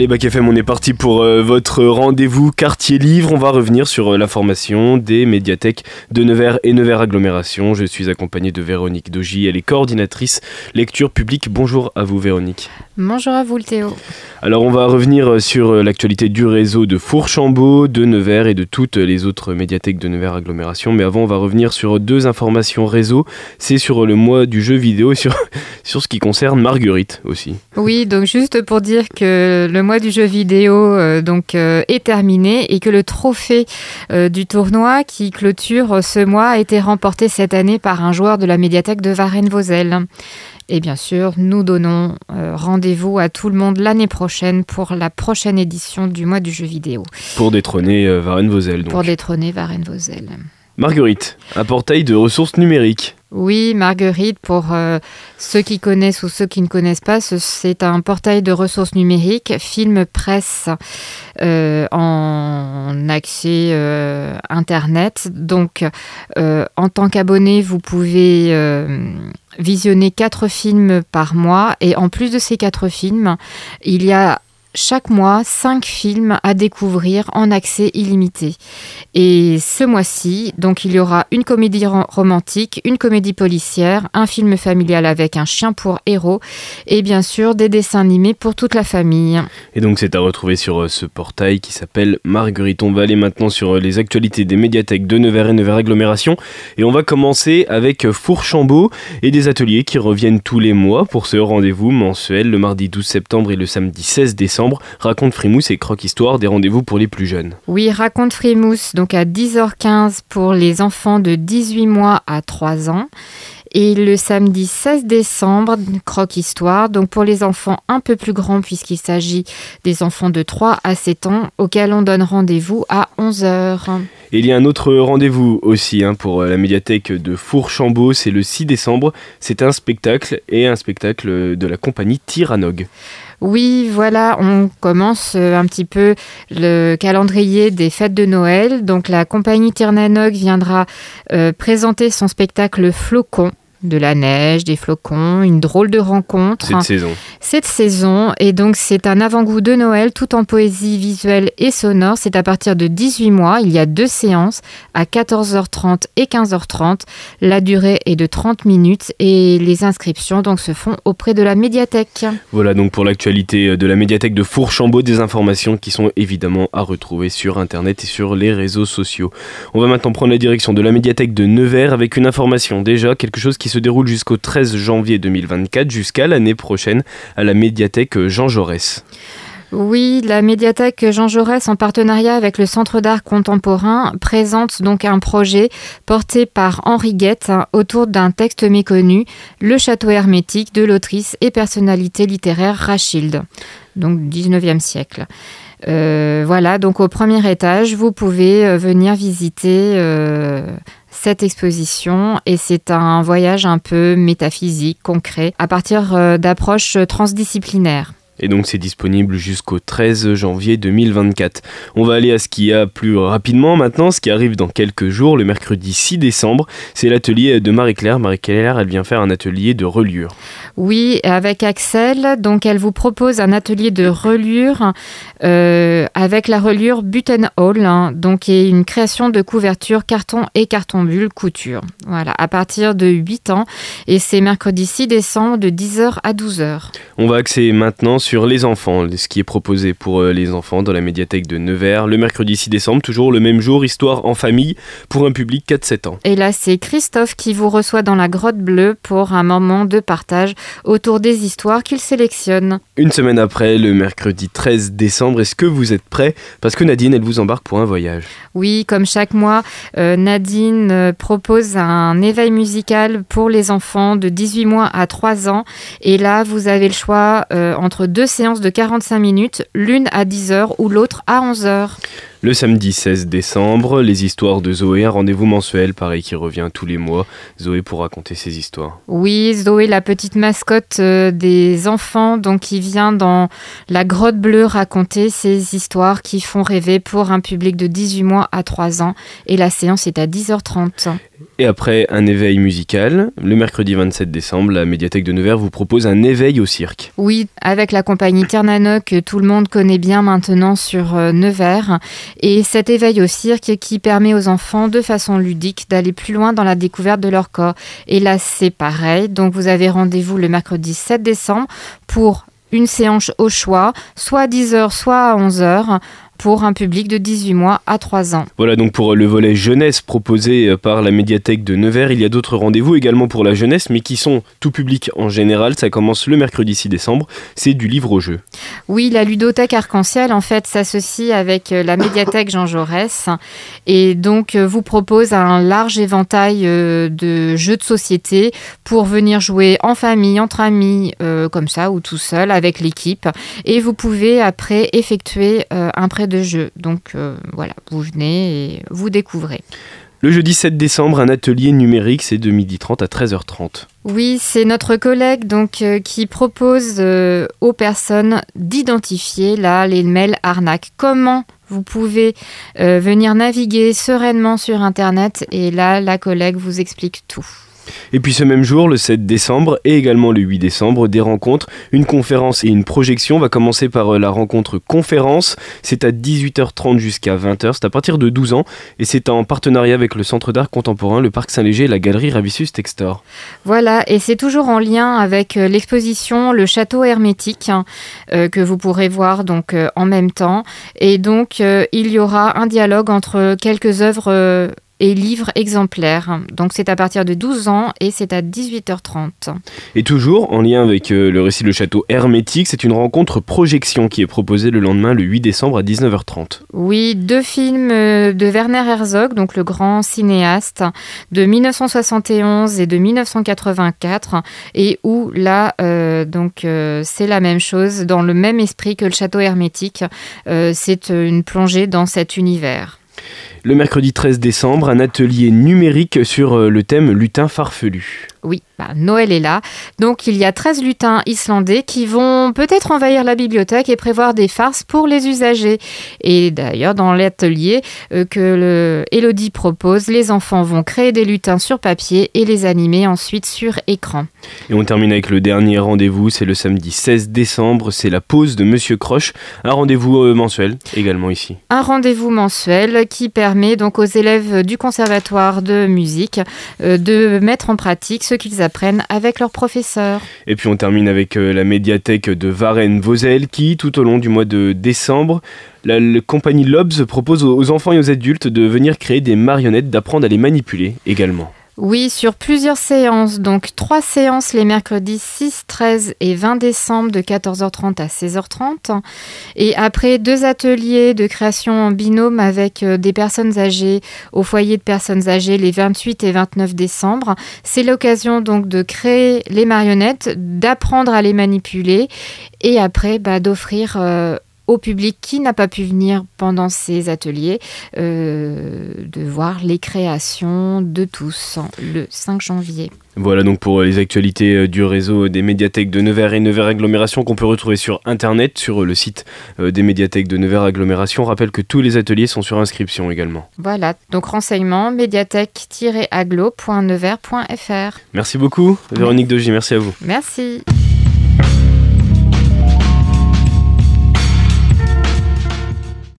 Allez, Bac FM, on est parti pour euh, votre rendez-vous quartier livre. On va revenir sur euh, l'information des médiathèques de Nevers et Nevers Agglomération. Je suis accompagné de Véronique Dogy, elle est coordinatrice lecture publique. Bonjour à vous, Véronique. Bonjour à vous, Théo. Alors, on va revenir euh, sur l'actualité du réseau de Fourchambault, de Nevers et de toutes les autres médiathèques de Nevers Agglomération. Mais avant, on va revenir sur deux informations réseau. C'est sur le mois du jeu vidéo et sur, sur ce qui concerne Marguerite aussi. Oui, donc juste pour dire que le le mois du jeu vidéo euh, donc euh, est terminé et que le trophée euh, du tournoi qui clôture ce mois a été remporté cette année par un joueur de la médiathèque de Varennes-Vauzelles. Et bien sûr, nous donnons rendez-vous à tout le monde l'année prochaine pour la prochaine édition du mois du jeu vidéo. Pour détrôner Varennes-Vauzelles. Pour détrôner Varennes-Vauzelles. Marguerite, un portail de ressources numériques. Oui, Marguerite, pour euh, ceux qui connaissent ou ceux qui ne connaissent pas, c'est un portail de ressources numériques, film, presse euh, en accès euh, Internet. Donc, en tant qu'abonné, vous pouvez visionner quatre films par mois. Et en plus de ces quatre films, il y a chaque mois cinq films à découvrir en accès illimité. Et ce mois-ci, donc il y aura une comédie romantique, une comédie policière, un film familial avec un chien pour héros et bien sûr des dessins animés pour toute la famille. Et donc c'est à retrouver sur euh, ce portail qui s'appelle Marguerite. On va aller maintenant sur euh, les actualités des médiathèques de Nevers et Nevers Agglomération et on va commencer avec euh, Fourchambault et des ateliers qui reviennent tous les mois pour ce rendez-vous mensuel le mardi 12 septembre et le samedi 16 décembre Raconte Frimousse et Croque Histoire, des rendez-vous pour les plus jeunes. Oui, Raconte Frimousse, donc à 10h15 pour les enfants de 18 mois à 3 ans. Et le samedi 16 décembre, Croque Histoire, donc pour les enfants un peu plus grands, puisqu'il s'agit des enfants de 3 à 7 ans, auxquels on donne rendez-vous à 11h. Et il y a un autre rendez-vous aussi hein, pour la médiathèque de Fourchambault, c'est le 6 décembre. C'est un spectacle et un spectacle de la compagnie Tyrannog. Oui, voilà, on commence euh, un petit peu le calendrier des fêtes de Noël. Donc la compagnie Tirnanog viendra euh, présenter son spectacle Flocon de la neige, des flocons, une drôle de rencontre. Cette saison. Cette saison, et donc c'est un avant-goût de Noël tout en poésie visuelle et sonore. C'est à partir de 18 mois. Il y a deux séances à 14h30 et 15h30. La durée est de 30 minutes et les inscriptions donc se font auprès de la médiathèque. Voilà donc pour l'actualité de la médiathèque de Fourchambault, des informations qui sont évidemment à retrouver sur internet et sur les réseaux sociaux. On va maintenant prendre la direction de la médiathèque de Nevers avec une information déjà, quelque chose qui se déroule jusqu'au 13 janvier 2024, jusqu'à l'année prochaine à la médiathèque Jean Jaurès. Oui, la médiathèque Jean Jaurès, en partenariat avec le Centre d'art contemporain, présente donc un projet porté par Henri Guette autour d'un texte méconnu, Le château hermétique de l'autrice et personnalité littéraire Rachilde, donc 19e siècle. Euh, voilà, donc au premier étage, vous pouvez euh, venir visiter euh, cette exposition et c'est un voyage un peu métaphysique, concret, à partir d'approches transdisciplinaires. Et donc c'est disponible jusqu'au 13 janvier 2024. On va aller à ce qui a plus rapidement maintenant, ce qui arrive dans quelques jours, le mercredi 6 décembre. C'est l'atelier de Marie-Claire. Marie-Claire, elle vient faire un atelier de reliure. Oui, avec Axel. Donc elle vous propose un atelier de reliure euh, avec la reliure Button Hall, hein, donc qui est une création de couverture carton et carton bulle couture. Voilà, à partir de 8 ans. Et c'est mercredi 6 décembre de 10h à 12h. On va axer maintenant sur sur les enfants, ce qui est proposé pour euh, les enfants dans la médiathèque de Nevers, le mercredi 6 décembre, toujours le même jour, histoire en famille pour un public 4-7 ans. Et là, c'est Christophe qui vous reçoit dans la grotte bleue pour un moment de partage autour des histoires qu'il sélectionne. Une semaine après, le mercredi 13 décembre, est-ce que vous êtes prêts? Parce que Nadine, elle vous embarque pour un voyage. Oui, comme chaque mois, euh, Nadine euh, propose un éveil musical pour les enfants de 18 mois à 3 ans. Et là, vous avez le choix entre deux séances de 45 minutes, l'une à 10h ou l'autre à 11h. Le samedi 16 décembre, les histoires de Zoé, un rendez-vous mensuel, pareil, qui revient tous les mois. Zoé pour raconter ses histoires. Oui, Zoé, la petite mascotte euh, des enfants, donc qui vient dans la grotte bleue raconter ses histoires qui font rêver pour un public de 18 mois à 3 ans. Et la séance est à 10h30. Et après un éveil musical, le mercredi 27 décembre, la médiathèque de Nevers vous propose un éveil au cirque. Oui, avec la compagnie Ternanoc que tout le monde connaît bien maintenant sur euh, Nevers. Et cet éveil au cirque qui permet aux enfants de façon ludique d'aller plus loin dans la découverte de leur corps. Et là, c'est pareil. Donc vous avez rendez-vous le mercredi 7 décembre pour une séance au choix, soit à 10h, soit à 11h pour un public de 18 mois à 3 ans. Voilà donc pour le volet jeunesse proposé euh, par la médiathèque de Nevers. Il y a d'autres rendez-vous également pour la jeunesse, mais qui sont tout public en général. Ça commence le mercredi 6 décembre. C'est du livre au jeu. Oui, la ludothèque arc-en-ciel en fait s'associe avec euh, la médiathèque Jean Jaurès et donc euh, vous propose un large éventail de jeux de société pour venir jouer en famille, entre amis, comme ça ou tout seul avec l'équipe. Et vous pouvez après effectuer un prêt de jeu. Donc euh, voilà, vous venez et vous découvrez. Le jeudi 7 décembre, un atelier numérique, c'est de 12h30 à 13h30. Oui, c'est notre collègue donc euh, qui propose euh, aux personnes d'identifier là les mails arnaques. Comment vous pouvez venir naviguer sereinement sur Internet et là la collègue vous explique tout. Et puis ce même jour, le 7 décembre et également le 8 décembre, des rencontres, une conférence et une projection. On va commencer par euh, la rencontre conférence. C'est à 18h30 jusqu'à 20h. C'est à partir de 12 ans et c'est en partenariat avec le Centre d'art contemporain, le Parc Saint-Léger et la Galerie Ravissus Textor. Voilà, et c'est toujours en lien avec euh, l'exposition Le Château Hermétique hein, euh, que vous pourrez voir donc en même temps. Et donc il y aura un dialogue entre quelques œuvres et livres exemplaires. Donc c'est à partir de 12 ans et c'est à 18h30. Et toujours en lien avec euh, le récit Le Château Hermétique, c'est une rencontre projection qui est proposée le lendemain, le 8 décembre à 19h30. Oui, deux films euh, de Werner Herzog, donc le grand cinéaste, de 1971 et de 1984, et où là, euh, donc c'est la même chose, dans le même esprit que le Château Hermétique. c'est une plongée dans cet univers. Le mercredi 13 décembre, un atelier numérique sur euh, le thème lutin farfelu. Oui, bah, Noël est là. Donc il y a 13 lutins islandais qui vont peut-être envahir la bibliothèque et prévoir des farces pour les usagers. Et d'ailleurs, dans l'atelier euh, que le Elodie propose, les enfants vont créer des lutins sur papier et les animer ensuite sur écran. Et on termine avec le dernier rendez-vous, c'est le samedi 16 décembre, c'est la pause de Monsieur Croche, un rendez-vous euh, mensuel également ici. Un rendez-vous mensuel qui permet donc aux élèves du conservatoire de musique euh, de mettre en pratique ce qu'ils apprennent avec leurs professeurs. Et puis on termine avec euh, la médiathèque de Varennes-Vosel qui, tout au long du mois de décembre, la, compagnie Lobs propose aux enfants et aux adultes de venir créer des marionnettes, d'apprendre à les manipuler également. Oui, sur plusieurs séances. Donc trois séances les mercredis 6, 13 et 20 décembre de 14h30 à 16h30. Et après deux ateliers de création en binôme avec euh, des personnes âgées au foyer de personnes âgées les 28 et 29 décembre. C'est l'occasion donc de créer les marionnettes, d'apprendre à les manipuler et après bah, d'offrir euh, au public qui n'a pas pu venir pendant ces ateliers euh, de voir les créations de tous le 5 janvier. Voilà donc pour les actualités euh, du réseau des médiathèques de Nevers et Nevers Agglomération qu'on peut retrouver sur internet, sur le site euh, des médiathèques de Nevers Agglomération. On rappelle que tous les ateliers sont sur inscription également. Voilà, donc renseignements médiathèque-aglo.nevers.fr. Merci beaucoup Véronique Dogy, merci à vous. Merci.